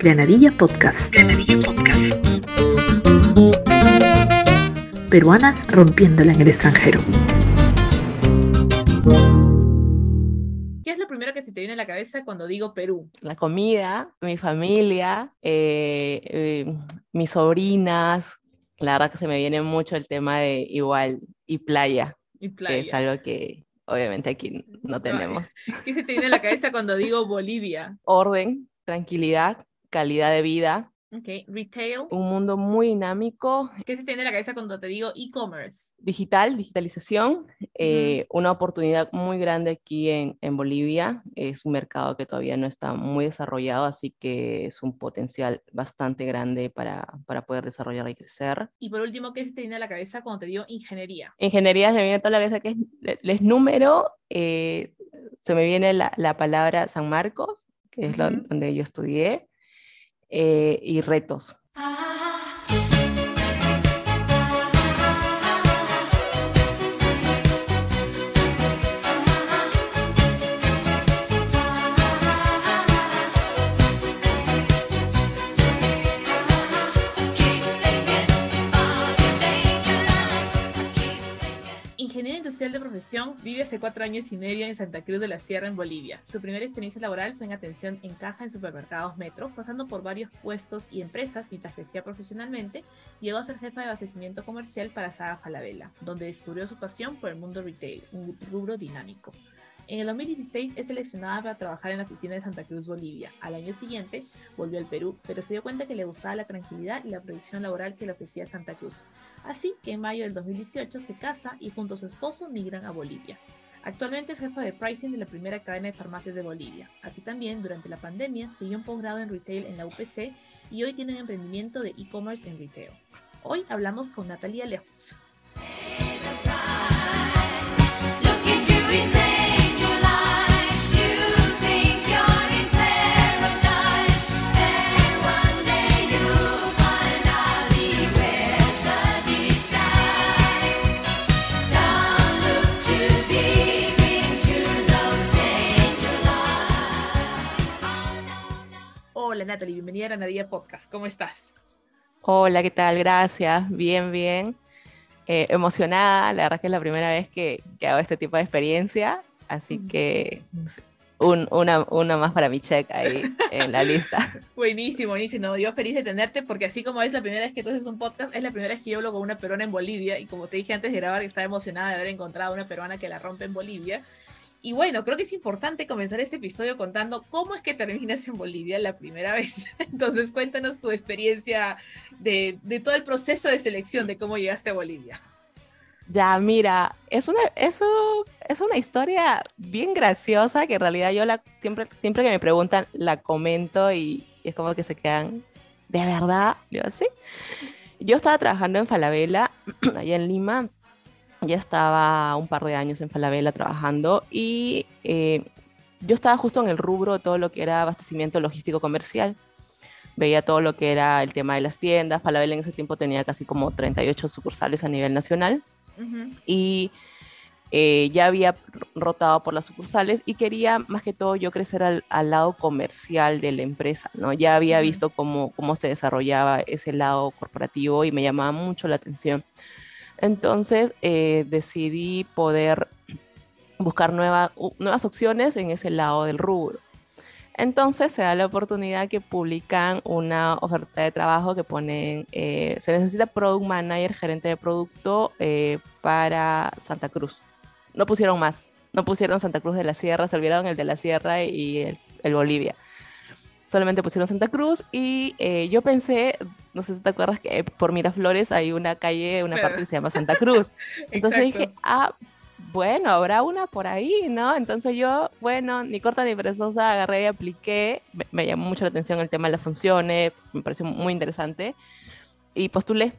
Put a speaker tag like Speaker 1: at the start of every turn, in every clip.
Speaker 1: Granadilla Podcast. Granadilla Podcast. Peruanas rompiéndola en el extranjero.
Speaker 2: ¿Qué es lo primero que se te viene a la cabeza cuando digo Perú?
Speaker 3: La comida, mi familia, eh, eh, mis sobrinas. La verdad que se me viene mucho el tema de igual y playa,
Speaker 2: Y
Speaker 3: que
Speaker 2: playa.
Speaker 3: es algo que obviamente aquí no tenemos.
Speaker 2: ¿Qué se te viene a la cabeza cuando digo Bolivia?
Speaker 3: Orden, tranquilidad, calidad de vida,
Speaker 2: Ok, retail.
Speaker 3: un mundo muy dinámico,
Speaker 2: ¿Qué se te viene a la cabeza cuando te digo e-commerce?
Speaker 3: digital, digitalización, eh, una oportunidad muy grande aquí en, en Bolivia. Es un mercado que todavía no está muy desarrollado, así que es un potencial bastante grande para, para poder desarrollar y crecer.
Speaker 2: Y por último, ¿qué se te viene a la cabeza cuando te digo ingeniería?
Speaker 3: Ingeniería se me viene toda la cabeza que es, le- les número, eh, se me viene la, la palabra San Marcos, que es lo-
Speaker 2: Ujú.
Speaker 3: donde yo estudié, eh, y retos.
Speaker 2: Ingeniero vive hace cuatro años y medio en Santa Cruz de la Sierra, en Bolivia. Su primera experiencia laboral fue en atención en caja en supermercados Metro, pasando por varios puestos y empresas mientras crecía profesionalmente. Llegó a ser jefa de abastecimiento comercial para Saga Falabella, donde descubrió su pasión por el mundo retail, un rubro dinámico. En el 2016 es seleccionada para trabajar en la oficina de Santa Cruz, Bolivia. Al año siguiente volvió al Perú, pero se dio cuenta que le gustaba la tranquilidad y la proyección laboral que le ofrecía Santa Cruz. Así que en mayo del 2018 se casa y junto a su esposo migran a Bolivia. Actualmente es jefa de pricing de la primera cadena de farmacias de Bolivia. Así también, durante la pandemia, siguió un posgrado en retail en la UPC y hoy tiene un emprendimiento de e-commerce en retail. Hoy hablamos con Natalia Lejos. Natalie, bienvenida a Granadilla Podcast. ¿Cómo estás?
Speaker 3: Hola, ¿qué tal? Gracias. Bien, bien. Eh, emocionada, la verdad que es la primera vez que, que hago este tipo de experiencia, así
Speaker 2: Ujú.
Speaker 3: que un- una, una más para mi check ahí en la lista.
Speaker 2: Buenísimo, buenísimo. Yo feliz de tenerte porque así como es la primera vez que tú haces un podcast, es la primera vez que yo hablo con una peruana en Bolivia y como te dije antes de grabar, estaba emocionada de haber encontrado una peruana que la rompe en Bolivia. Y bueno, creo que es importante comenzar este episodio contando cómo es que terminas en Bolivia la primera vez. Entonces cuéntanos tu experiencia de, de todo el proceso de selección, de cómo llegaste a Bolivia.
Speaker 3: Ya, mira, es una, eso, es una historia bien graciosa que en realidad yo la, siempre, siempre que me preguntan la comento y, es como que se quedan, ¿de verdad? Yo, sí. Yo estaba trabajando en Falabella, allá en Lima, ya estaba un par de años en Falabella trabajando y eh, yo estaba justo en el rubro de todo lo que era abastecimiento logístico comercial. Veía todo lo que era el tema de las tiendas. Falabella en ese tiempo tenía casi como 38 sucursales a nivel nacional y eh, ya había rotado por las sucursales y quería más que todo yo crecer al, al lado comercial de la empresa, ¿no? Ya había visto cómo, cómo se desarrollaba ese lado corporativo y me llamaba mucho la atención. Entonces eh, decidí poder buscar nuevas opciones en ese lado del rubro. Entonces se da la oportunidad que publican una oferta de trabajo que ponen, eh, se necesita product manager, gerente de producto eh, para Santa Cruz. No pusieron más, no pusieron Santa Cruz de la Sierra, se olvidaron el de la Sierra y el, el Bolivia. Solamente pusieron Santa Cruz y eh, yo pensé, no sé si te acuerdas que por Miraflores hay una calle, una parte que se llama Santa Cruz. Entonces dije, ah, bueno, habrá una por ahí, ¿no? Entonces yo, bueno, ni corta ni perezosa, agarré y apliqué. Me, me llamó mucho la atención el tema de las funciones, me pareció muy interesante. Y postulé.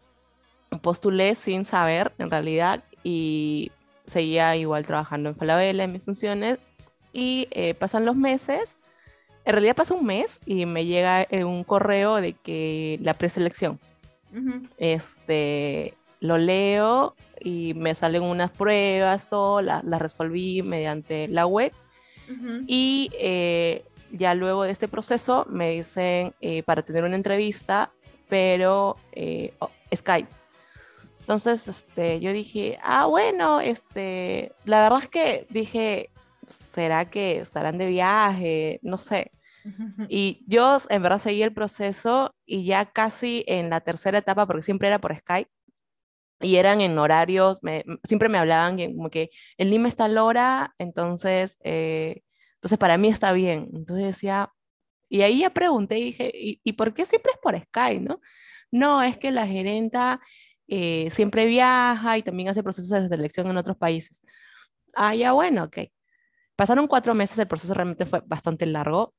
Speaker 3: Postulé sin saber, en realidad, y seguía igual trabajando en Falabella, en mis funciones. Y eh, pasan los meses. En realidad pasa un mes y me llega eh, un correo de que la preselección este, lo leo y me salen unas pruebas, todo, la- las resolví mediante la web. Y eh, ya luego de este proceso me dicen eh, para tener una entrevista, pero eh, oh, Skype. Entonces, este, yo dije, ah, bueno, este, la verdad es que dije, ¿será que estarán de viaje? No sé. Y yo en verdad seguí el proceso y ya casi en la tercera etapa, porque siempre era por Skype, y eran en horarios, me- siempre me hablaban como que el Lima está a la hora, entonces, eh, entonces para mí está bien. Entonces decía, y ahí ya pregunté y dije, ¿y, y por qué siempre es por Skype, no? No, es que la gerenta eh, siempre viaja y también hace procesos de selección en otros países. Ah, ya bueno, ok. Pasaron cuatro meses, el proceso realmente fue bastante largo,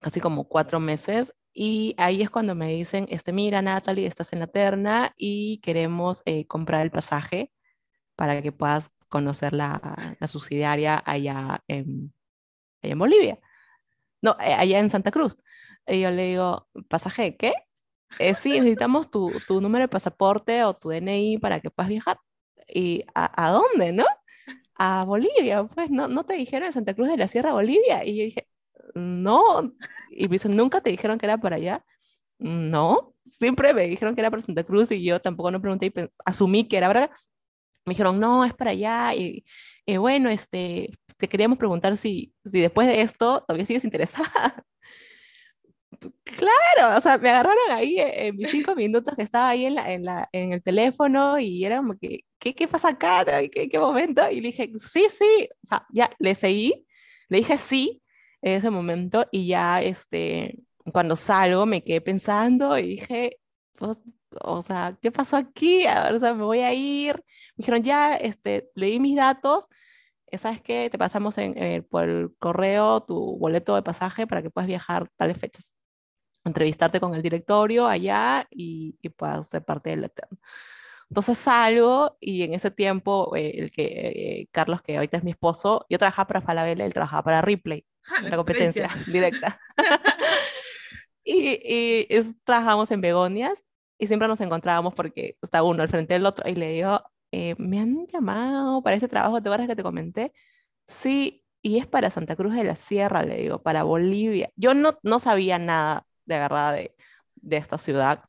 Speaker 3: casi como cuatro meses, y ahí es cuando me dicen, este, mira, Natalie, estás en la terna y queremos eh, comprar el pasaje para que puedas conocer la, subsidiaria allá en, allá en Bolivia. No, eh, allá en Santa Cruz. Y yo le digo, ¿pasaje qué? Eh, sí, necesitamos tu, tu número de pasaporte o tu DNI para que puedas viajar. ¿Y a, a dónde, no? A Bolivia, pues, ¿no, ¿no te dijeron en Santa Cruz de la Sierra, Bolivia? Y yo dije, no. Y me dicen, ¿nunca te dijeron que era para allá? No, siempre me dijeron que era para Santa Cruz y yo tampoco no pregunté y asumí que era para Me dijeron, no, es para allá. Y eh, bueno, este, te queríamos preguntar si, si después de esto todavía sigues interesada. Claro, o sea, me agarraron ahí eh, en mis cinco minutos que estaba ahí en, la, en, la, en el teléfono y era como que, ¿qué, qué pasa acá? ¿Qué, qué momento? Y le dije, sí, sí, o sea, ya le seguí, le dije sí en ese momento y ya, este, cuando salgo me quedé pensando y dije, pues, o sea, ¿qué pasó aquí? A ver, o sea, me voy a ir. Me dijeron, ya, este, leí mis datos, eh, ¿sabes qué? Te pasamos en, eh, por el correo tu boleto de pasaje para que puedas viajar tales fechas entrevistarte con el directorio allá y, y puedas ser parte del Eterno. Entonces salgo y en ese tiempo, eh, el que, eh, Carlos, que ahorita es mi esposo, yo trabajaba para Falabella, él trabajaba para Ripley,
Speaker 2: Ja,
Speaker 3: la competencia directa. y y es- trabajamos en Begonias y siempre nos encontrábamos porque está uno al frente del otro y le digo, eh, me han llamado para ese trabajo, ¿te acuerdas que te comenté? Sí, y es para Santa Cruz de la Sierra, le digo, para Bolivia. Yo no, no sabía nada de verdad de, de esta ciudad.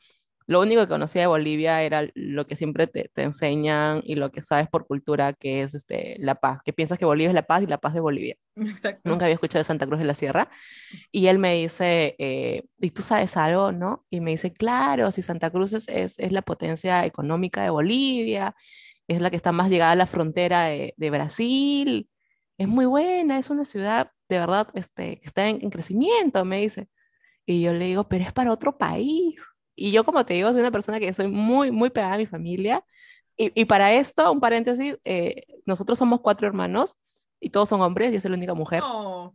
Speaker 3: Lo único que conocía de Bolivia era lo que siempre te, te enseñan y lo que sabes por cultura, que es este, la paz, que piensas que Bolivia es la paz y la paz de Bolivia.
Speaker 2: Exacto.
Speaker 3: Nunca había escuchado de Santa Cruz de la Sierra. Y él me dice, eh, ¿y tú sabes algo, no? Y me dice, claro, si Santa Cruz es, es, es la potencia económica de Bolivia, es la que está más llegada a la frontera de, de Brasil, es muy buena, es una ciudad de verdad este, que está en, en crecimiento, me dice. Y yo le digo, pero es para otro país. Y yo, como te digo, soy una persona que soy muy, muy pegada a mi familia. Y, y para esto, un paréntesis, eh, nosotros somos cuatro hermanos y todos son hombres, yo soy la única mujer.
Speaker 2: Oh,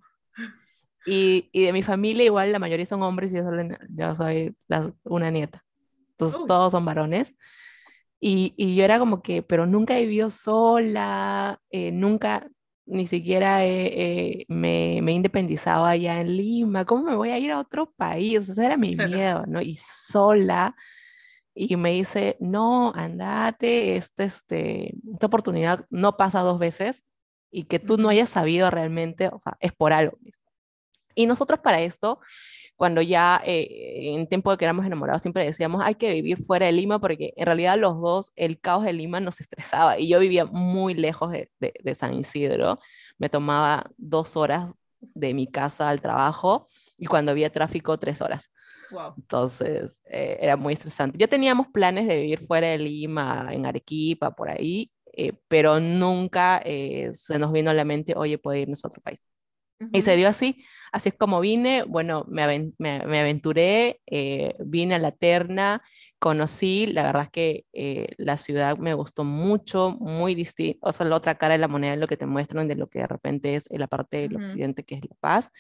Speaker 3: Y, y de mi familia igual la mayoría son hombres y yo, solo- yo soy la- una nieta. Entonces
Speaker 2: Uy.
Speaker 3: todos son varones. Y, y yo era como que, pero nunca he vivido sola, eh, nunca ni siquiera he- eh, me, me he independizado allá en Lima. ¿Cómo me voy a ir a otro país? Ese era mi miedo, ¿no? Y sola. Y me dice, no, andate, este, este, esta oportunidad no pasa dos veces y que tú no hayas sabido realmente, o sea, es por algo. Y nosotros para esto, cuando ya eh, en tiempo de que éramos enamorados, siempre decíamos, hay que vivir fuera de Lima, porque en realidad los dos, el caos de Lima nos estresaba. Y yo vivía muy lejos de, de, de San Isidro. Me tomaba dos horas de mi casa al trabajo y cuando había tráfico, tres horas.
Speaker 2: wow.
Speaker 3: Entonces, eh, era muy estresante. Ya teníamos planes de vivir fuera de Lima, en Arequipa, por ahí, eh, pero nunca eh, se nos vino a la mente, oye, puede irnos a otro país. Y se dio así, así es como vine, bueno, me, aven- me, me aventuré, eh, vine a la terna, conocí, la verdad es que eh, la ciudad me gustó mucho, muy distinta, o sea, la otra cara de la moneda es lo que te muestran de lo que de repente es la parte del
Speaker 2: Ujú.
Speaker 3: occidente que es La Paz.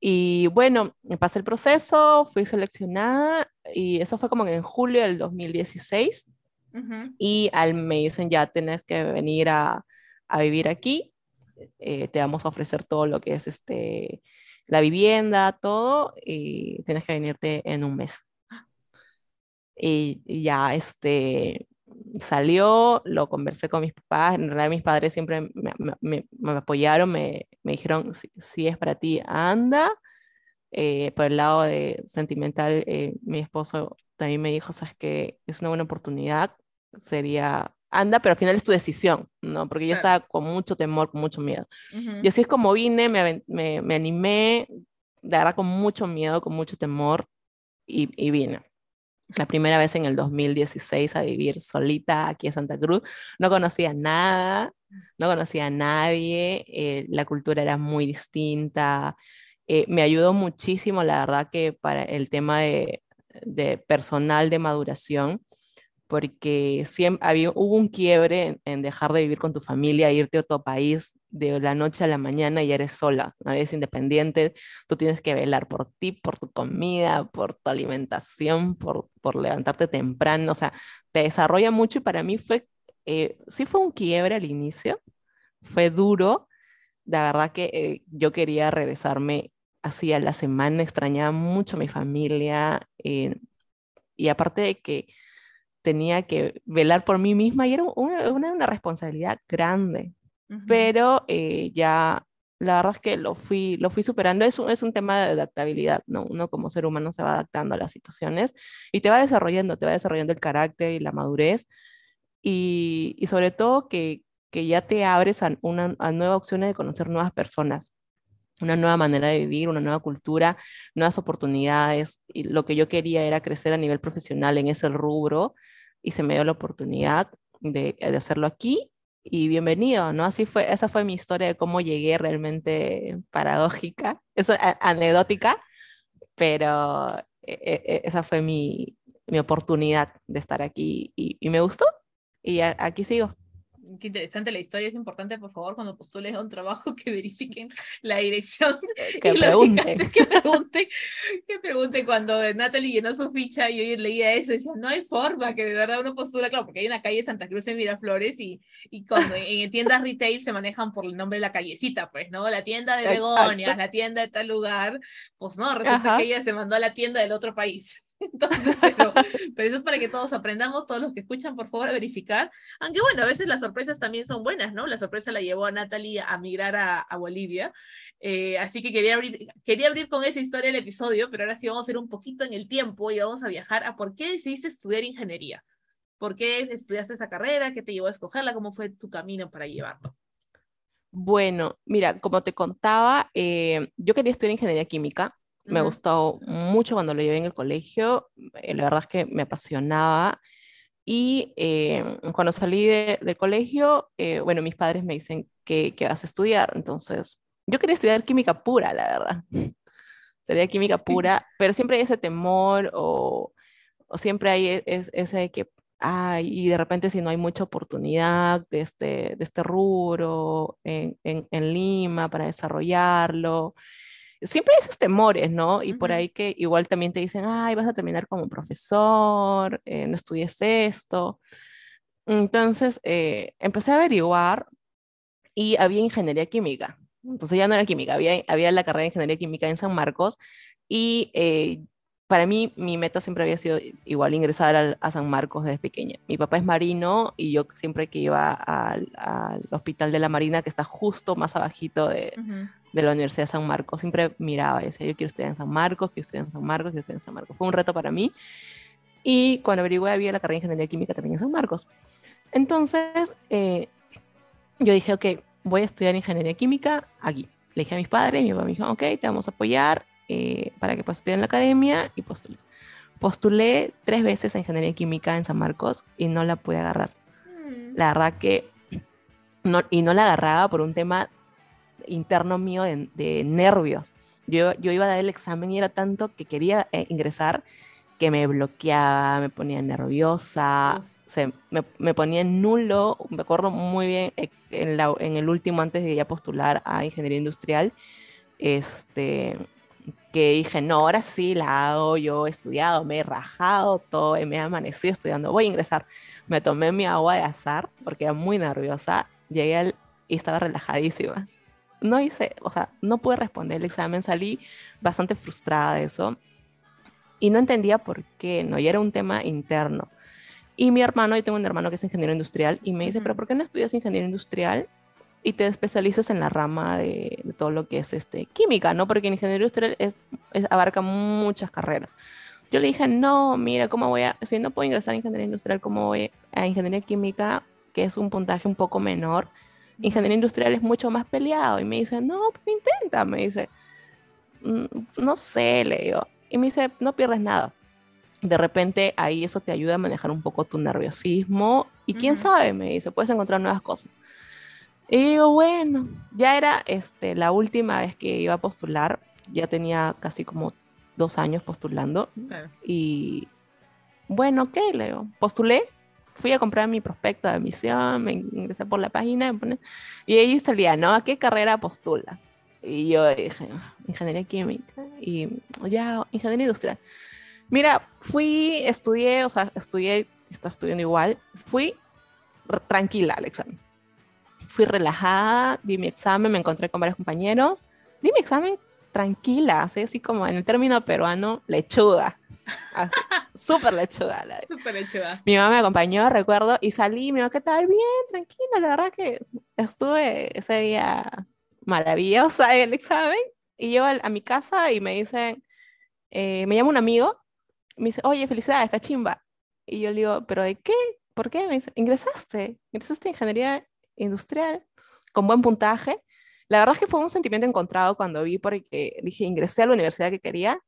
Speaker 3: Y bueno, me pasé el proceso, fui seleccionada y eso fue como en julio del 2016
Speaker 2: Ujú.
Speaker 3: y al, me dicen ya tenés que venir a, a vivir aquí, eh, te vamos a ofrecer todo lo que es este, la vivienda, todo, y tienes que venirte en un mes. Y, y ya, este, salió, lo conversé con mis papás, en realidad mis padres siempre me, apoyaron, me, dijeron, si, es para ti, anda. Eh, por el lado de sentimental, eh, mi esposo también me dijo, sabes que es una buena oportunidad, sería, anda, pero al final es tu decisión, ¿no? Porque yo estaba con mucho temor, con mucho miedo. Y así es como vine, me, me, me, animé, de verdad con mucho miedo, con mucho temor, y, y vine la primera vez en el 2016 a vivir solita aquí en Santa Cruz. No conocía nada, no conocía a nadie, eh, la cultura era muy distinta. Eh, me ayudó muchísimo, la verdad, que para el tema de, de personal de maduración, porque siempre había, hubo un quiebre en, dejar de vivir con tu familia, irte a otro país de la noche a la mañana y eres sola, ¿no? eres independiente, tú tienes que velar por ti, por tu comida, por tu alimentación, por, por levantarte temprano, o sea, te desarrolla mucho y para mí fue, eh, sí fue un quiebre al inicio, fue duro, la verdad que eh, yo quería regresarme así a la semana, extrañaba mucho a mi familia eh, y aparte de que tenía que velar por mí misma y era una, una, responsabilidad grande, pero eh, ya la verdad es que lo fui, lo fui superando, es un, es un tema de adaptabilidad, ¿no? Uno como ser humano se va adaptando a las situaciones y te va desarrollando, te va desarrollando el carácter y la madurez. Y, y sobre todo que, que ya te abres a, una, a nuevas opciones de conocer nuevas personas una nueva manera de vivir, una nueva cultura, nuevas oportunidades. Y lo que yo quería era crecer a nivel profesional en ese rubro y se me dio la oportunidad de, de hacerlo aquí y bienvenido, ¿no? Así fue, esa fue mi historia de cómo llegué realmente paradójica, eso anecdótica, pero e, e, e, esa fue mi, mi, oportunidad de estar aquí y me gustó y aquí sigo
Speaker 2: qué interesante la historia. Es importante, por favor, cuando postules a un trabajo, que verifiquen la dirección.
Speaker 3: Que pregunten.
Speaker 2: Que pregunten, que pregunten. Cuando Natalie llenó su ficha y yo leía eso, decía, no hay forma que de verdad uno postula, claro, porque hay una calle Santa Cruz en Miraflores y, y cuando en tiendas retail se manejan por el nombre de la callecita, pues, ¿no? La tienda de Begonias, la tienda de tal lugar, pues no, resulta que ella se mandó a la tienda del otro país. Entonces, pero, eso es para que todos aprendamos, todos los que escuchan, por favor, verificar. Aunque bueno, a veces las sorpresas también son buenas, ¿no? La sorpresa la llevó a Natalie a migrar a, Bolivia. Eh, así que quería abrir, quería abrir con esa historia el episodio, pero ahora sí vamos a ir un poquito en el tiempo y vamos a viajar a por qué decidiste estudiar ingeniería. ¿Por qué estudiaste esa carrera? ¿Qué te llevó a escogerla? ¿Cómo fue tu camino para llevarlo?
Speaker 3: Bueno, mira, como te contaba, eh, yo quería estudiar ingeniería química me gustó mucho cuando lo llevé en el colegio, eh, la verdad es que me apasionaba. Y eh, cuando salí del colegio, eh, bueno, mis padres me dicen que, que, vas a estudiar. Entonces, yo quería estudiar química pura, la verdad. Sería química pura, pero siempre hay ese temor o, o siempre hay e, ese de que, ay, y de repente si no hay mucha oportunidad de este, de este rubro en, en, en Lima para desarrollarlo siempre hay esos temores, ¿no? Y por ahí que igual también te dicen, ay, vas a terminar como profesor, eh, no estudies esto. Entonces, eh, empecé a averiguar y había ingeniería química. Entonces ya no era química, había, había la carrera de ingeniería química en San Marcos y eh, para mí mi meta siempre había sido igual ingresar a San Marcos desde pequeña. Mi papá es marino y yo siempre que iba al, hospital de la Marina, que está justo más abajito de, de la Universidad de San Marcos. Siempre miraba y decía, yo quiero estudiar en San Marcos, quiero estudiar en San Marcos, quiero estudiar en San Marcos. Fue un reto para mí. Y cuando averigué, había la carrera de Ingeniería Química también en San Marcos. Entonces, eh, yo dije, ok, voy a estudiar Ingeniería Química aquí. Le dije a mis padres, mi papá me dijo, ok, te vamos a apoyar eh, para que puedas estudiar en la academia y postules. Postulé tres veces a Ingeniería Química en San Marcos y no la pude agarrar. Mm. La verdad que no, y no la agarraba por un tema interno mío de, nervios. Yo, yo, iba a dar el examen y era tanto que quería eh, ingresar que me bloqueaba, me ponía nerviosa, se, me, me, ponía nulo. Me acuerdo muy bien eh, en, la, en, el último, antes de ya postular a ingeniería industrial, este, que dije, no, ahora sí la hago, yo he estudiado, me he rajado todo, me he amanecido estudiando, voy a ingresar. Me tomé mi agua de azar porque era muy nerviosa, llegué al, y estaba relajadísima no hice, o sea, no pude responder el examen, salí bastante frustrada de eso y no entendía por qué, ¿no? Y era un tema interno. Y mi hermano, yo tengo un hermano que es ingeniero industrial, y me dice, pero. ¿por qué no estudias ingeniería industrial y te especializas en la rama de, de todo lo que es este, química, ¿no? Porque ingeniería industrial es, es- abarca muchas carreras. Yo le dije, no, mira, ¿cómo voy a, si no puedo ingresar a ingeniería industrial, ¿cómo voy a ingeniería química, que es un puntaje un poco menor? Ingeniería industrial es mucho más peleado. Y me dice, no, pues intenta, me dice, "Mm, no sé, le digo. Y me dice, no pierdes nada. De repente ahí eso te ayuda a manejar un poco tu nerviosismo y quién sabe, me dice, puedes encontrar nuevas cosas. Y digo, bueno, ya era este, la última vez que iba a postular, ya tenía casi como dos años postulando
Speaker 2: Claro.
Speaker 3: y bueno, ok, le digo, postulé, fui a comprar mi prospecto de admisión, me ingresé por la página y ahí salía, ¿no? ¿A qué carrera postula? Y yo dije, "Ah, ingeniería química y ya, ingeniería industrial. Mira, fui, estudié, o sea, estudié, está estudiando igual, fui tranquila al examen. Fui relajada, di mi examen, me encontré con varios compañeros, di mi examen tranquila, así, así como en el término peruano, lechuga. Súper lechuga. la
Speaker 2: Súper hecho, va.
Speaker 3: Mi mamá me acompañó, recuerdo, y salí, me dijo, ¿qué tal? Bien, tranquila, la verdad que estuve ese día maravillosa en el examen, y llego a mi casa y me dicen, eh, me llama un amigo, me dice, oye, felicidades, cachimba. Y yo le digo, ¿pero de qué? ¿Por qué? Me dice, ingresaste, ingresaste en ingeniería industrial con buen puntaje. La verdad es que fue un sentimiento encontrado cuando vi, porque dije, ingresé a la universidad que quería,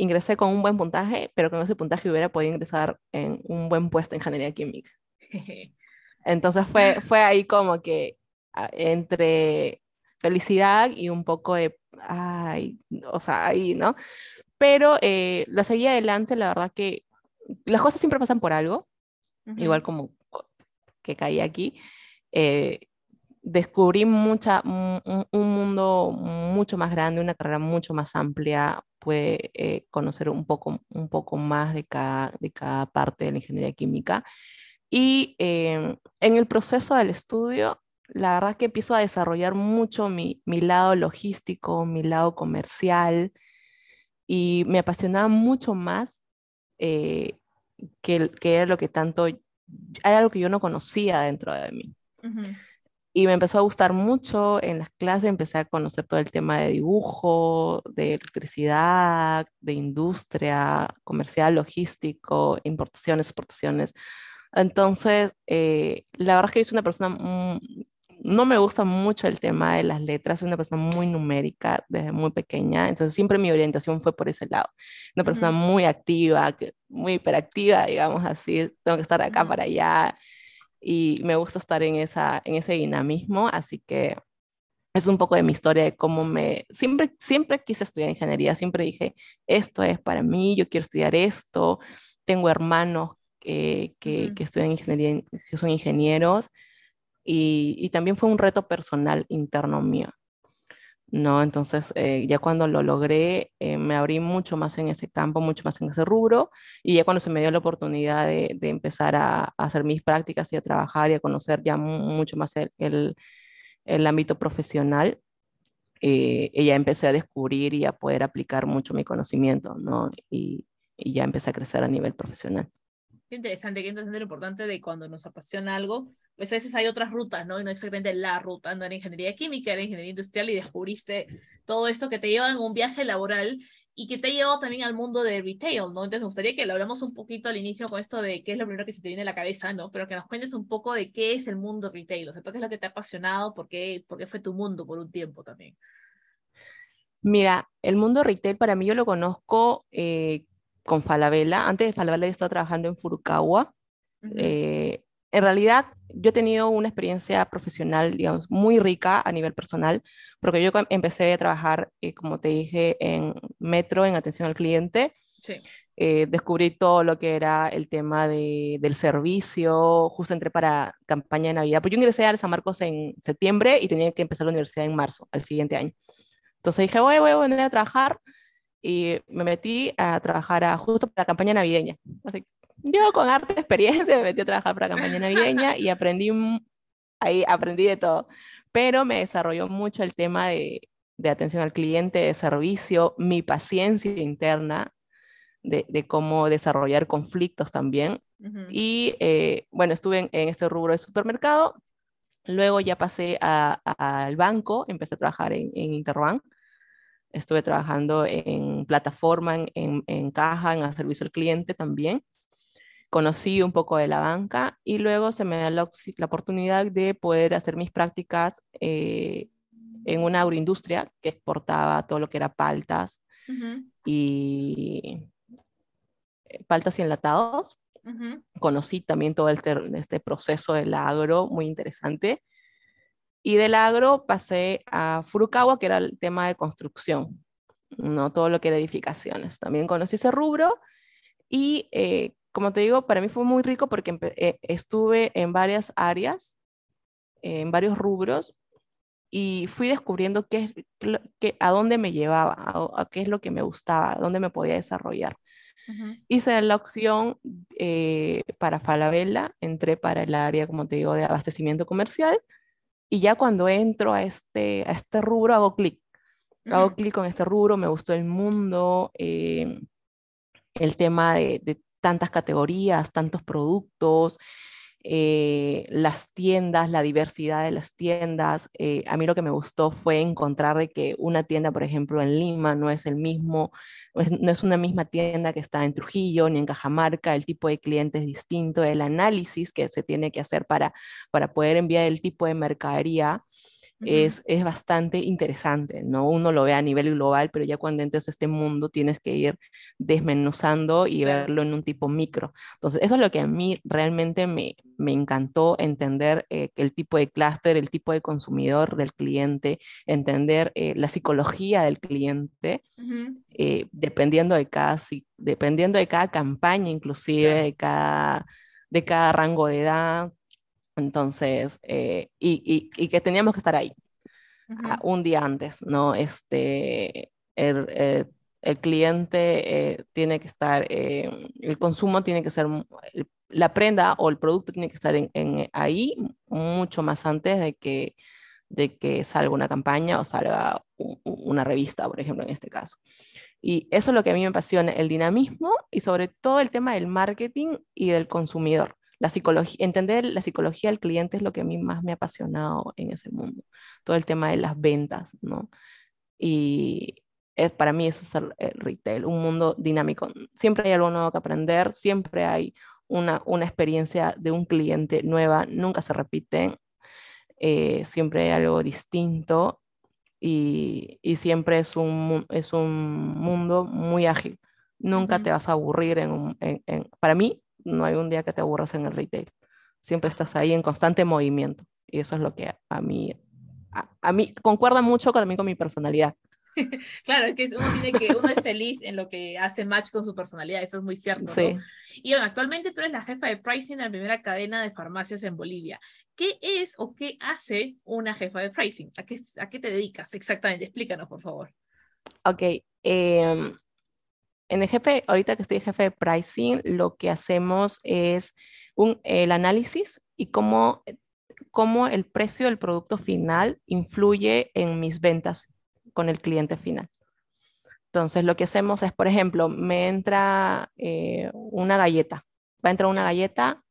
Speaker 3: ingresé con un buen puntaje, pero con ese puntaje hubiera podido ingresar en un buen puesto en ingeniería química. Entonces fue, fue ahí como que ah, entre felicidad y un poco de, ay, o sea, ahí, ¿no? Pero eh, la seguí adelante, la verdad que las cosas siempre pasan por algo, igual como co- que caí aquí. eh, descubrí mucha, un- un mundo mucho más grande, una carrera mucho más amplia, pude eh, conocer un poco, un poco más de cada, de cada parte de la ingeniería química. Y eh, en el proceso del estudio, la verdad que empiezo a desarrollar mucho mi, mi lado logístico, mi lado comercial, y me apasionaba mucho más eh, que, que era lo que tanto, era algo que yo no conocía dentro de mí.
Speaker 2: Ujú.
Speaker 3: Y me empezó a gustar mucho en las clases, empecé a conocer todo el tema de dibujo, de electricidad, de industria, comercial, logístico, importaciones, exportaciones. Entonces, eh, la verdad es que yo soy una persona, mm, no me gusta mucho el tema de las letras, soy una persona muy numérica desde muy pequeña, entonces siempre mi orientación fue por ese lado. Una persona muy activa, muy hiperactiva, digamos así, tengo que estar de acá para allá y me gusta estar en, esa, en ese dinamismo, así que es un poco de mi historia de cómo me, siempre, siempre quise estudiar ingeniería, siempre dije, esto es para mí, yo quiero estudiar esto, tengo hermanos que, que,
Speaker 2: Ujú.
Speaker 3: que estudian ingeniería, que son ingenieros, y, y también fue un reto personal interno mío. ¿No? Entonces, eh, ya cuando lo logré, eh, me abrí mucho más en ese campo, mucho más en ese rubro, y ya cuando se me dio la oportunidad de, de empezar a, hacer mis prácticas y a trabajar y a conocer ya mu- mucho más el, el, ámbito profesional, eh, ya empecé a descubrir y a poder aplicar mucho mi conocimiento, ¿no? Y, y ya empecé a crecer a nivel profesional.
Speaker 2: Qué interesante, qué interesante lo importante de cuando nos apasiona algo, pues a veces hay otras rutas, ¿no? Y no exactamente la ruta, no era ingeniería química, era ingeniería industrial y descubriste todo esto que te lleva en un viaje laboral y que te ha llevado también al mundo de retail, ¿no? Entonces me gustaría que lo hablamos un poquito al inicio con esto de qué es lo primero que se te viene a la cabeza, ¿no? Pero que nos cuentes un poco de qué es el mundo retail, o sea, qué es lo que te ha apasionado, por qué, por qué fue tu mundo por un tiempo también.
Speaker 3: Mira, el mundo retail para mí yo lo conozco eh, con Falabella. Antes de Falabella yo estaba trabajando en Furukawa.
Speaker 2: Ujú.
Speaker 3: Eh, en realidad, yo he tenido una experiencia profesional, digamos, muy rica a nivel personal, porque yo empecé a trabajar, eh, como te dije, en Metro, en atención al cliente.
Speaker 2: Sí.
Speaker 3: Eh, descubrí todo lo que era el tema de, del servicio, justo entré para campaña de Navidad, pues yo ingresé a San Marcos en septiembre y tenía que empezar la universidad en marzo, al siguiente año. Entonces dije, voy, voy a venir a trabajar y me metí a trabajar a, justo para la campaña navideña. Así que yo con harta experiencia me metí a trabajar para campaña navideña y aprendí, ahí aprendí de todo, pero me desarrolló mucho el tema de, de atención al cliente, de servicio, mi paciencia interna, de, de cómo desarrollar conflictos también. Y eh, bueno, estuve en, en, este rubro de supermercado. Luego ya pasé al banco, empecé a trabajar en, en Interbank. Estuve trabajando en plataforma, en, en, caja, en servicio al cliente también. Conocí un poco de la banca y luego se me da la, la oportunidad de poder hacer mis prácticas eh, en una agroindustria que exportaba todo lo que era paltas y eh, paltas y enlatados. Conocí también todo el este proceso del agro, muy interesante. Y del agro pasé a Furukawa, que era el tema de construcción, no todo lo que era edificaciones. También conocí ese rubro y, eh, como te digo, para mí fue muy rico porque eh, estuve en varias áreas, en varios rubros, y fui descubriendo qué qué, a dónde me llevaba, a, qué es lo que me gustaba, a dónde me podía desarrollar. Hice la opción eh, para Falabella, entré para el área, como te digo, de abastecimiento comercial y ya cuando entro a este, a este rubro hago clic. Hago clic con este rubro, me gustó el mundo, eh, el tema de, de, tantas categorías, tantos productos, eh, las tiendas, la diversidad de las tiendas. Eh, a mí lo que me gustó fue encontrar que una tienda, por ejemplo, en Lima no es el mismo, no es una misma tienda que está en Trujillo ni en Cajamarca, el tipo de cliente es distinto, el análisis que se tiene que hacer para, para poder enviar el tipo de mercadería es, es, bastante interesante, ¿no? Uno lo ve a nivel global, pero ya cuando entres a este mundo tienes que ir desmenuzando y verlo en un tipo micro. Entonces, eso es lo que a mí realmente me, me encantó entender eh, el tipo de clúster, el tipo de consumidor del cliente, entender eh, la psicología del cliente, eh, dependiendo, de cada, dependiendo de cada campaña, inclusive de, cada, de cada rango de edad entonces, eh, y, y, que teníamos que estar ahí un día antes, ¿no? Este, el, eh, el cliente eh, tiene que estar, el consumo tiene que ser, la prenda o el producto tiene que estar en, en, ahí mucho más antes de que, de que salga una campaña o salga una revista, por ejemplo, en este caso. Y eso es lo que a mí me apasiona, el dinamismo y sobre todo el tema del marketing y del consumidor la psicología, entender la psicología del cliente es lo que a mí más me ha apasionado en ese mundo. Todo el tema de las ventas, ¿no? Y es, para mí eso es el, retail, un mundo dinámico. Siempre hay algo nuevo que aprender, siempre hay una, una experiencia de un cliente nueva, nunca se repite, eh, siempre hay algo distinto y, y, siempre es un, es un mundo muy ágil. Nunca te vas a aburrir en, en, en, para mí, no hay un día que te aburras en el retail. Siempre estás ahí en constante movimiento. Y eso es lo que a mí, a, mí concuerda mucho también con mi personalidad.
Speaker 2: claro, es que uno tiene que, uno es feliz en lo que hace match con su personalidad, eso es muy cierto. Sí. Y bueno, actualmente tú eres la jefa de pricing de la primera cadena de farmacias en Bolivia. ¿Qué es o qué hace una jefa de pricing? ¿A qué, a qué te dedicas exactamente? Explícanos, por favor.
Speaker 3: Ok, eh, en el jefe, ahorita que estoy jefe de pricing, lo que hacemos es el análisis y cómo, cómo el precio del producto final influye en mis ventas con el cliente final. Entonces, lo que hacemos es, por ejemplo, me entra eh, una galleta, va a entrar una galleta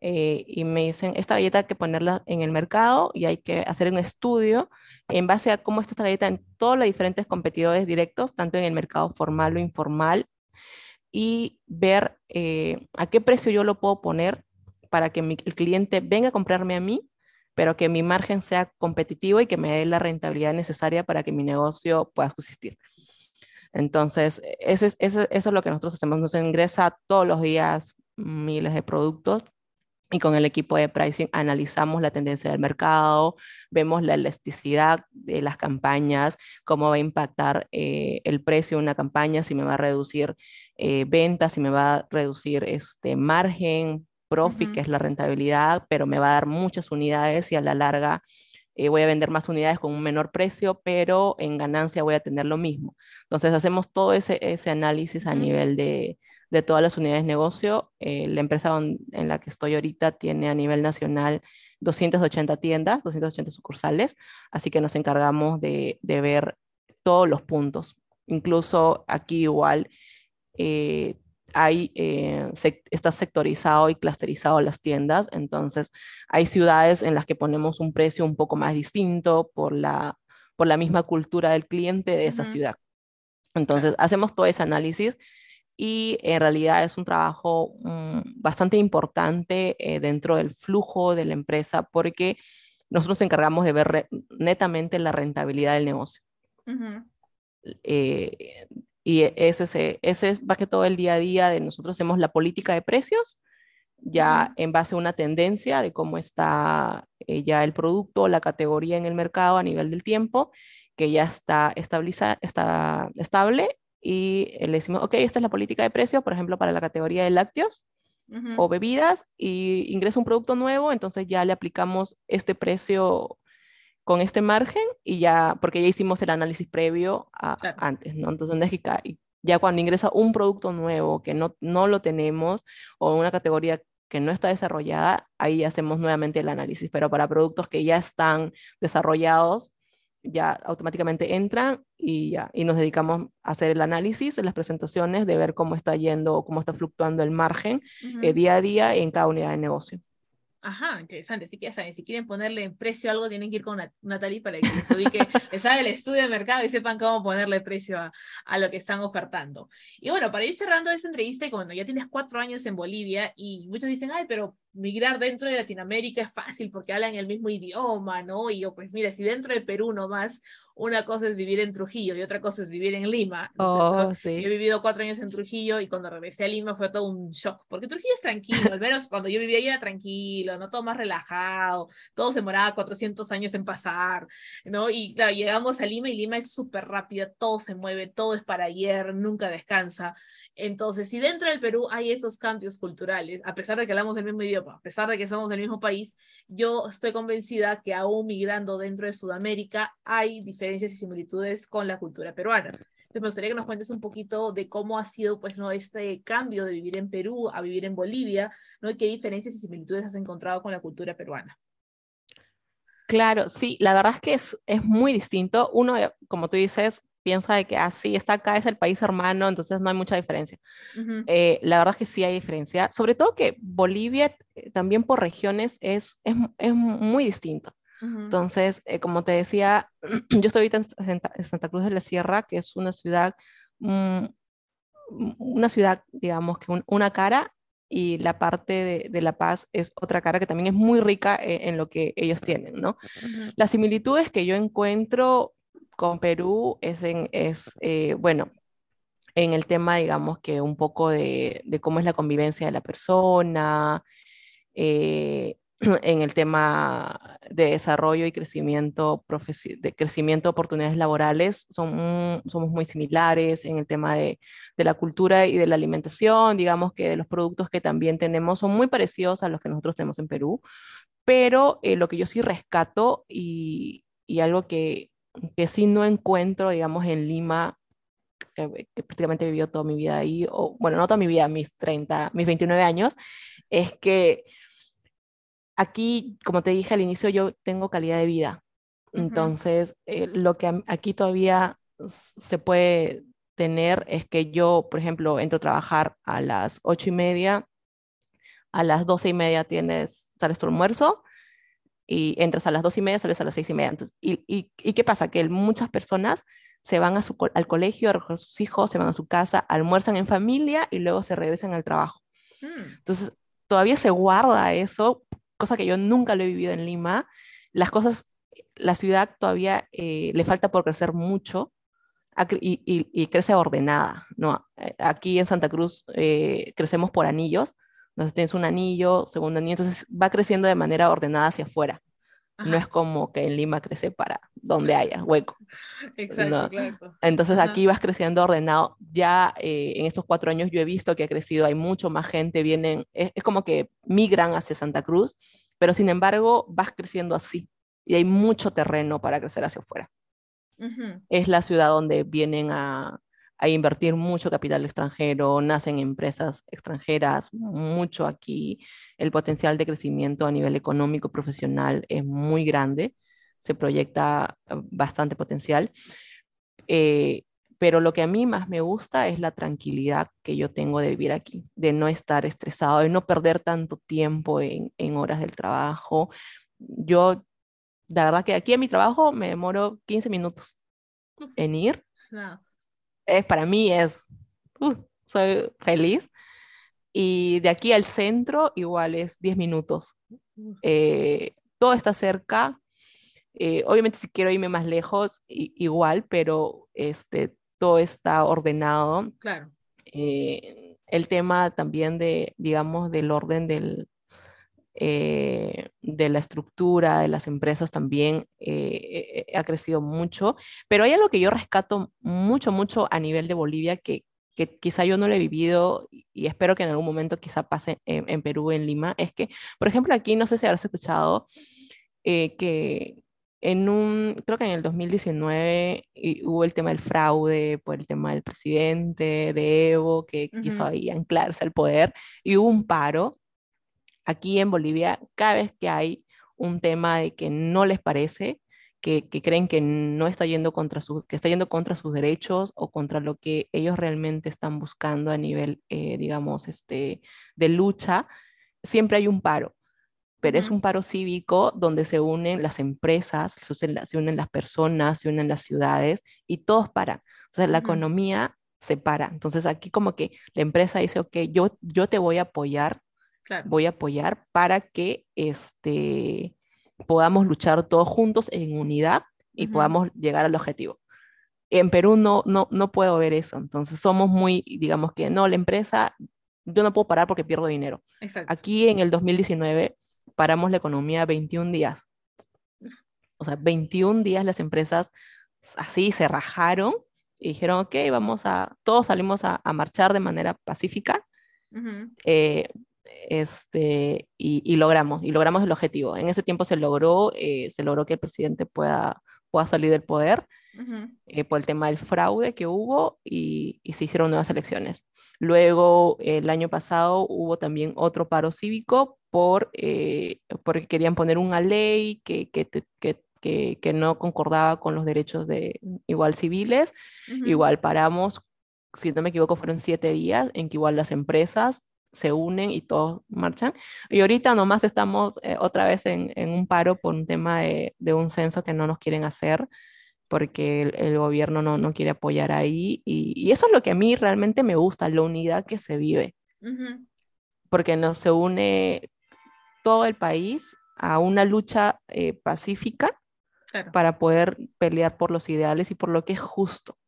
Speaker 3: eh, y me dicen, esta galleta hay que ponerla en el mercado y hay que hacer un estudio en base a cómo está esta galleta en todos los diferentes competidores directos, tanto en el mercado formal o informal, y ver eh, a qué precio yo lo puedo poner para que el cliente venga a comprarme a mí, pero que mi margen sea competitivo y que me dé la rentabilidad necesaria para que mi negocio pueda subsistir. Entonces, eso es, eso es lo que nosotros hacemos. Nos ingresa todos los días miles de productos y con el equipo de pricing analizamos la tendencia del mercado, vemos la elasticidad de las campañas, cómo va a impactar eh, el precio de una campaña, si me va a reducir eh, ventas, si me va a reducir este margen, profit, que es la rentabilidad, pero me va a dar muchas unidades y a la larga eh, voy a vender más unidades con un menor precio, pero en ganancia voy a tener lo mismo. Entonces hacemos todo ese, ese análisis a nivel de, de todas las unidades de negocio. Eh, la empresa en la que estoy ahorita tiene a nivel nacional 280 tiendas, 280 sucursales, así que nos encargamos de, de ver todos los puntos. Incluso aquí igual, eh, hay, eh, está sectorizado y clusterizado las tiendas, entonces hay ciudades en las que ponemos un precio un poco más distinto por la, por la misma cultura del cliente de esa ciudad. Entonces hacemos todo ese análisis y en realidad es un trabajo mm, bastante importante eh, dentro del flujo de la empresa porque nosotros nos encargamos de ver netamente la rentabilidad del negocio. Y ese, ese es más que todo el día a día de nosotros hacemos la política de precios, ya en base a una tendencia de cómo está eh, ya el producto, la categoría en el mercado a nivel del tiempo, que ya está, estabiliza, está estable y le decimos, ok, esta es la política de precios, por ejemplo, para la categoría de lácteos o bebidas, y ingresa un producto nuevo, entonces ya le aplicamos este precio con este margen y ya, porque ya hicimos el análisis previo antes, ¿no? Entonces, ya cuando ingresa un producto nuevo que no, no lo tenemos o una categoría que no está desarrollada, ahí hacemos nuevamente el análisis, pero para productos que ya están desarrollados, ya automáticamente entran y ya, y nos dedicamos a hacer el análisis, las presentaciones, de ver cómo está yendo, cómo está fluctuando el margen eh, día a día en cada unidad de negocio.
Speaker 2: Ajá, interesante. Sí que ya saben, si quieren ponerle precio a algo, tienen que ir con Natalie para que les ubique, les haga el estudio de mercado y sepan cómo ponerle precio a, a, lo que están ofertando. Y bueno, para ir cerrando esta entrevista, y cuando ya tienes cuatro años en Bolivia, y muchos dicen, ay, pero migrar dentro de Latinoamérica es fácil porque hablan el mismo idioma, ¿no? Y yo, pues mira, si dentro de Perú nomás una cosa es vivir en Trujillo y otra cosa es vivir en Lima.
Speaker 3: Oh, sí.
Speaker 2: Yo he vivido cuatro años en Trujillo y cuando regresé a Lima fue todo un shock, porque Trujillo es tranquilo, al menos cuando yo vivía ahí era tranquilo, ¿no? Todo más relajado, todo se demoraba 400 años en pasar, ¿no? Y claro, llegamos a Lima y Lima es súper rápida, todo se mueve, todo es para ayer, nunca descansa. Entonces, si dentro del Perú hay esos cambios culturales, a pesar de que hablamos el mismo idioma, a pesar de que somos del mismo país, yo estoy convencida que aún migrando dentro de Sudamérica hay diferencias y similitudes con la cultura peruana. Entonces, me gustaría que nos cuentes un poquito de cómo ha sido, pues, ¿no? este cambio de vivir en Perú a vivir en Bolivia, ¿no? Y qué diferencias y similitudes has encontrado con la cultura peruana.
Speaker 3: Claro, sí, la verdad es que es, es muy distinto. Uno, eh, como tú dices, piensa de que así ah, está acá, es el país hermano, entonces no hay mucha diferencia. Eh, la verdad es que sí hay diferencia, sobre todo que Bolivia eh, también por regiones es, es, es muy distinto. Entonces, eh, como te decía, yo estoy ahorita en Santa, Cruz de la Sierra, que es una ciudad, mm, una ciudad, digamos, que una cara y la parte de, de, La Paz es otra cara que también es muy rica en, en lo que ellos tienen, ¿no? Las similitudes que yo encuentro con Perú es, en, es eh, bueno, en el tema, digamos, que un poco de, cómo es la convivencia de la persona, eh, en el tema de desarrollo y crecimiento, de crecimiento de oportunidades laborales, son, somos muy similares en el tema de, la cultura y de la alimentación, digamos que los productos que también tenemos son muy parecidos a los que nosotros tenemos en Perú, pero eh, lo que yo sí rescato y, y algo que, que sí no encuentro, digamos, en Lima, que, prácticamente he vivido toda mi vida ahí, o bueno, no toda mi vida, mis 30, mis 29 años, es que aquí, como te dije al inicio, yo tengo calidad de vida. Entonces, eh, lo que aquí todavía se puede tener es que yo, por ejemplo, entro a trabajar a las ocho y media, a las doce y media tienes, sales tu almuerzo, y entras a las dos y media, sales a las seis y media. Entonces, y, y, qué pasa? Que muchas personas se van a su, al colegio a recoger sus hijos, se van a su casa, almuerzan en familia y luego se regresan al trabajo. Mm. Entonces, todavía se guarda eso, cosa que yo nunca lo he vivido en Lima. Las cosas, la ciudad todavía eh, le falta por crecer mucho y, crece ordenada, ¿no? Eh, aquí en Santa Cruz eh, crecemos por anillos, entonces tienes un anillo, segundo anillo, entonces va creciendo de manera ordenada hacia afuera. No es como que en Lima crece para donde haya hueco.
Speaker 2: Exacto, claro.
Speaker 3: Entonces aquí vas creciendo ordenado. Ya eh, en estos cuatro años yo he visto que ha crecido, hay mucho más gente, vienen, es, como que migran hacia Santa Cruz, pero sin embargo vas creciendo así y hay mucho terreno para crecer hacia afuera. Es la ciudad donde vienen a, a invertir mucho capital extranjero, nacen empresas extranjeras, mucho aquí. El potencial de crecimiento a nivel económico, profesional es muy grande, se proyecta eh, bastante potencial. Eh, pero lo que a mí más me gusta es la tranquilidad que yo tengo de vivir aquí, de no estar estresado, de no perder tanto tiempo en, en horas del trabajo. Yo, la verdad que aquí en mi trabajo me demoro 15 minutos en ir. Es, para mí es, uh, soy feliz. Y de aquí al centro igual es 10 minutos. Eh, todo está cerca. Eh, obviamente si quiero irme más lejos, igual, pero este, todo está ordenado.
Speaker 2: Claro.
Speaker 3: Eh, el tema también de, digamos, del orden del, eh, de la estructura de las empresas también eh, ha crecido mucho, pero hay algo que yo rescato mucho, mucho a nivel de Bolivia que, que quizá yo no lo he vivido y espero que en algún momento quizá pase en, en Perú, en Lima, es que, por ejemplo, aquí no sé si habrás escuchado que en un, creo que en el 2019 hubo el tema del fraude por el tema del presidente de Evo que quiso ahí anclarse al poder y hubo un paro. Aquí en Bolivia, cada vez que hay un tema de que no les parece, que, que, creen que no está yendo contra sus, que está yendo contra sus derechos o contra lo que ellos realmente están buscando a nivel, eh, digamos, este, de lucha, siempre hay un paro pero es un paro cívico donde se unen las empresas, se unen las personas, se unen las ciudades y todos paran. O sea, la economía se para. Entonces aquí como que la empresa dice, ok, yo, yo te voy a apoyar, voy a apoyar para que este, podamos luchar todos juntos en unidad y podamos llegar al objetivo. En Perú no, no, no puedo ver eso. Entonces somos muy, digamos que no, la empresa, yo no puedo parar porque pierdo dinero. Aquí en el 2019 paramos la economía 21 días. O sea, 21 días las empresas así se rajaron y dijeron, ok, vamos a, todos salimos a, marchar de manera pacífica. Eh, este, y, logramos, y logramos el objetivo. En ese tiempo se logró, eh, se logró que el presidente pueda, pueda salir del poder eh, por el tema del fraude que hubo y, y, se hicieron nuevas elecciones. Luego, el año pasado hubo también otro paro cívico por, eh, porque querían poner una ley que, que, que, que, no concordaba con los derechos de igual civiles. Igual paramos, si no me equivoco, fueron siete días en que igual las empresas se unen y todos marchan. Y ahorita nomás estamos eh, otra vez en, en, un paro por un tema de, de, un censo que no nos quieren hacer porque el, gobierno no, no, quiere apoyar ahí. Y, y, eso es lo que a mí realmente me gusta, la unidad que se vive. Porque no se une todo el país a una lucha eh, pacífica para poder pelear por los ideales y por lo que es justo.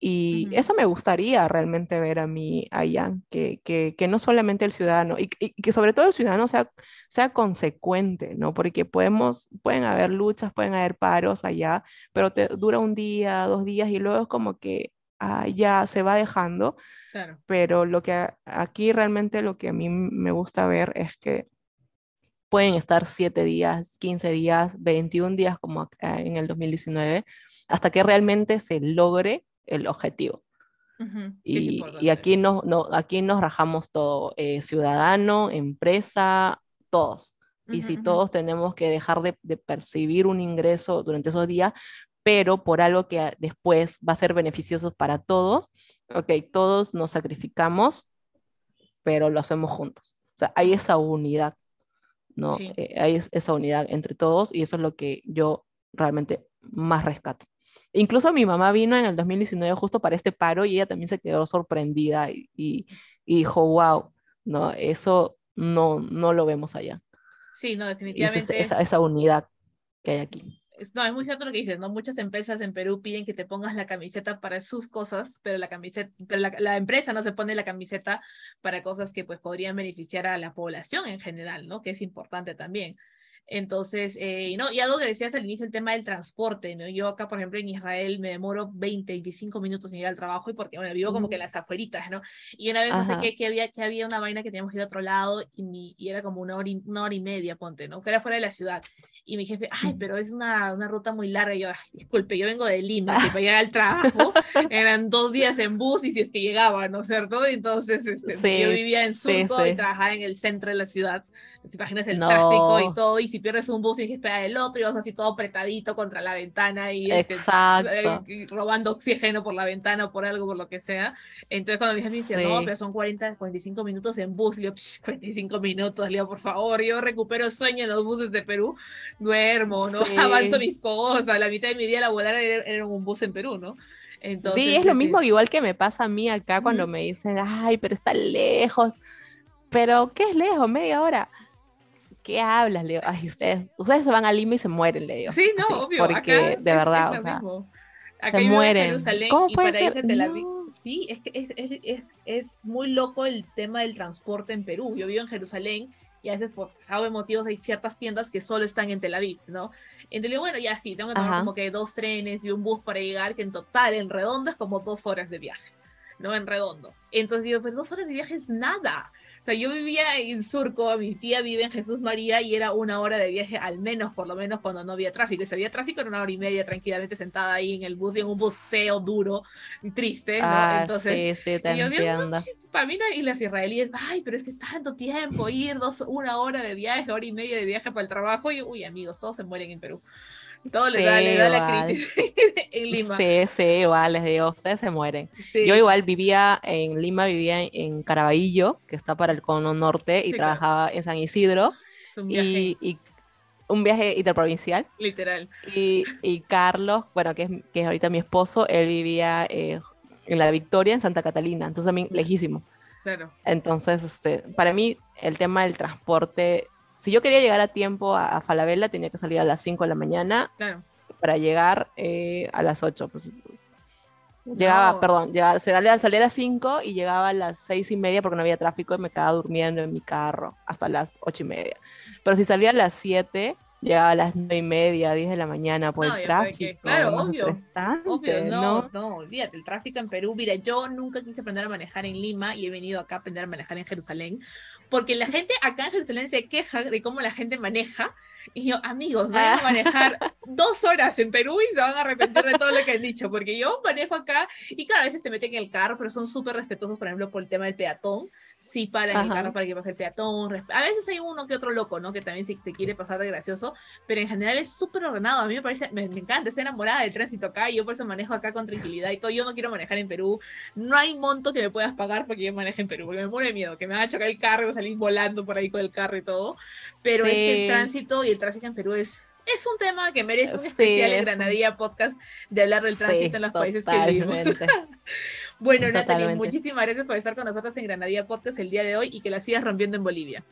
Speaker 3: Y eso me gustaría realmente ver a mí allá, que, que, que no solamente el ciudadano, y, que sobre todo el ciudadano sea, sea consecuente, ¿no? Porque podemos, pueden haber luchas, pueden haber paros allá, pero te dura un día, dos días y luego es como que ah, ya se va dejando. Pero lo que aquí realmente lo que a mí me gusta ver es que pueden estar 7 días, 15 días, 21 días como en el 2019, hasta que realmente se logre el objetivo. y, y, aquí, nos, no, aquí nos rajamos todo, eh, ciudadano, empresa, todos. y si todos tenemos que dejar de, de, percibir un ingreso durante esos días, pero por algo que después va a ser beneficioso para todos, ok, todos nos sacrificamos, pero lo hacemos juntos. O sea, hay esa unidad. ¿no? Eh, hay esa unidad entre todos y eso es lo que yo realmente más rescato. Incluso mi mamá vino en el 2019 justo para este paro y ella también se quedó sorprendida y, y, dijo, wow, no, eso no, no lo vemos allá.
Speaker 2: Sí, no, definitivamente.
Speaker 3: esa, esa unidad que hay aquí
Speaker 2: no, es muy cierto lo que dices, ¿no? Muchas empresas en Perú piden que te pongas la camiseta para sus cosas, pero la camiseta, pero la, la, empresa no se pone la camiseta para cosas que pues podrían beneficiar a la población en general, ¿no? Que es importante también. Entonces, eh, ¿no? y algo que decías al inicio, el tema del transporte, ¿no? Yo acá, por ejemplo, en Israel me demoro 20, 25 minutos en ir al trabajo y porque, bueno, vivo como que en las afueritas, ¿no? Y una vez no sé qué, que había, que había una vaina que teníamos que ir a otro lado y, y era como una hora, y, una hora y media, ponte, ¿no? Que era fuera de la ciudad. Y mi jefe, ay, pero es una, una ruta muy larga. Y yo, disculpe, yo vengo de Lima, que para llegar al trabajo eran dos días en bus y si es que llegaba, ¿no es cierto? Entonces, este, yo vivía en Surco y trabajaba en el centro de la ciudad te imaginas el tráfico y todo, y si pierdes un bus y tienes que esperar el otro, y vas así todo apretadito contra la ventana y este, eh, robando oxígeno por la ventana o por algo, por lo que sea. Entonces cuando mi hija me dice, no, pero son 40, 45 minutos en bus, le digo, 45 minutos, le digo, por favor, yo recupero sueño en los buses de Perú, duermo, ¿no? Avanzo mis cosas, la mitad de mi día laboral era, era un bus en Perú, ¿no?
Speaker 3: Entonces, sí, es lo mismo igual que me pasa a mí acá cuando me dicen, ay, pero está lejos. Pero, ¿qué es lejos? Media hora. ¿Qué hablas? Le digo, ay, ustedes, ustedes se van a Lima y se mueren, le digo.
Speaker 2: Sí, no, obvio.
Speaker 3: Porque de verdad, o sea,
Speaker 2: acá se mueren. ¿Cómo puede para ser? Tel Aviv. Sí, es que es, es, es, es muy loco el tema del transporte en Perú. Yo vivo en Jerusalén y a veces por sabe motivos hay ciertas tiendas que solo están en Tel Aviv, ¿no? Entonces, bueno, ya sí, tengo que tomar como que dos trenes y un bus para llegar, que en total, en redondo, es como dos horas de viaje, ¿no? En redondo. Entonces digo, pero dos horas de viaje es nada sea, yo vivía en Surco, mi tía vive en Jesús María y era una hora de viaje al menos, por lo menos cuando no había tráfico. Y si había tráfico era una hora y media tranquilamente sentada ahí en el bus y en un buceo duro, triste, ¿no?
Speaker 3: Ah, Entonces, sí, sí, te yo digo,
Speaker 2: para mí y las israelíes, ay, pero es que es tanto tiempo ir dos, una hora de viaje, hora y media de viaje para el trabajo y, uy, amigos, todos se mueren en Perú. Todo le, da, le da la crisis en Lima. Sí,
Speaker 3: sí, igual, les digo, ustedes se mueren. Yo igual vivía en Lima, vivía en, Caraballo, que está para el cono norte, y trabajaba en San Isidro. Un y, y, un viaje interprovincial.
Speaker 2: Literal.
Speaker 3: Y, y Carlos, bueno, que es, que es ahorita mi esposo, él vivía eh, en La Victoria, en Santa Catalina, entonces también lejísimo.
Speaker 2: Claro.
Speaker 3: Entonces, este, para mí, el tema del transporte si yo quería llegar a tiempo a, Falabella, tenía que salir a las 5 de la mañana para llegar eh, a las 8. Pues, llegaba, perdón, llegaba, salía, salía a las 5 y llegaba a las 6 y media porque no había tráfico y me quedaba durmiendo en mi carro hasta las 8 y media. Pero si salía a las 7, llegaba a las 9 y media, 10 de la mañana por el tráfico.
Speaker 2: claro, obvio. Obvio, no, no, olvídate, el tráfico en Perú. Mira, yo nunca quise aprender a manejar en Lima y he venido acá a aprender a manejar en Jerusalén porque la gente acá en Jerusalén se queja de cómo la gente maneja. Y yo, amigos, van a ah. manejar dos horas en Perú y se van a arrepentir de todo lo que han dicho, porque yo manejo acá y cada vez te meten en el carro, pero son súper respetuosos, por ejemplo, por el tema del peatón sí para el carro para que pase el peatón. A veces hay uno que otro loco, ¿no? Que también si te quiere pasar de gracioso, pero en general es súper ordenado. A mí me parece, me, encanta, estoy enamorada del tránsito acá y yo por eso manejo acá con tranquilidad y todo. Yo no quiero manejar en Perú. No hay monto que me puedas pagar porque yo maneje en Perú, porque me muere miedo, que me va a chocar el carro y salir volando por ahí con el carro y todo. Pero es que el tránsito y el tráfico en Perú es es un tema que merece un especial en Granadilla Podcast de hablar del tránsito en los países que vivimos. Bueno, Natalie, muchísimas gracias por estar con nosotros en Granadilla Podcast el día de hoy y que la sigas rompiendo en Bolivia.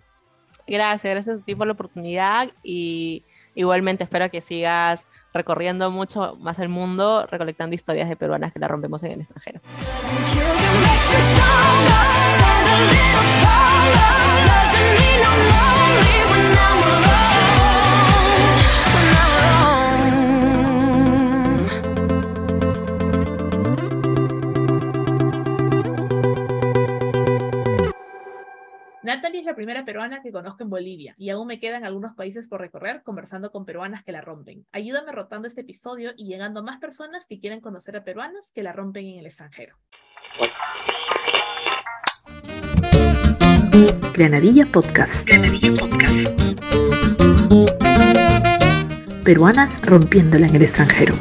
Speaker 3: Gracias, gracias a ti por la oportunidad y igualmente espero que sigas recorriendo mucho más el mundo, recolectando historias de peruanas que la rompemos en el extranjero.
Speaker 2: Natalie es la primera peruana que conozco en Bolivia y aún me quedan algunos países por recorrer conversando con peruanas que la rompen. Ayúdame rotando este episodio y llegando a más personas que quieran conocer a peruanas que la rompen en el extranjero.
Speaker 1: Granadilla Podcast. Granadilla Podcast. Peruanas rompiéndola en el extranjero.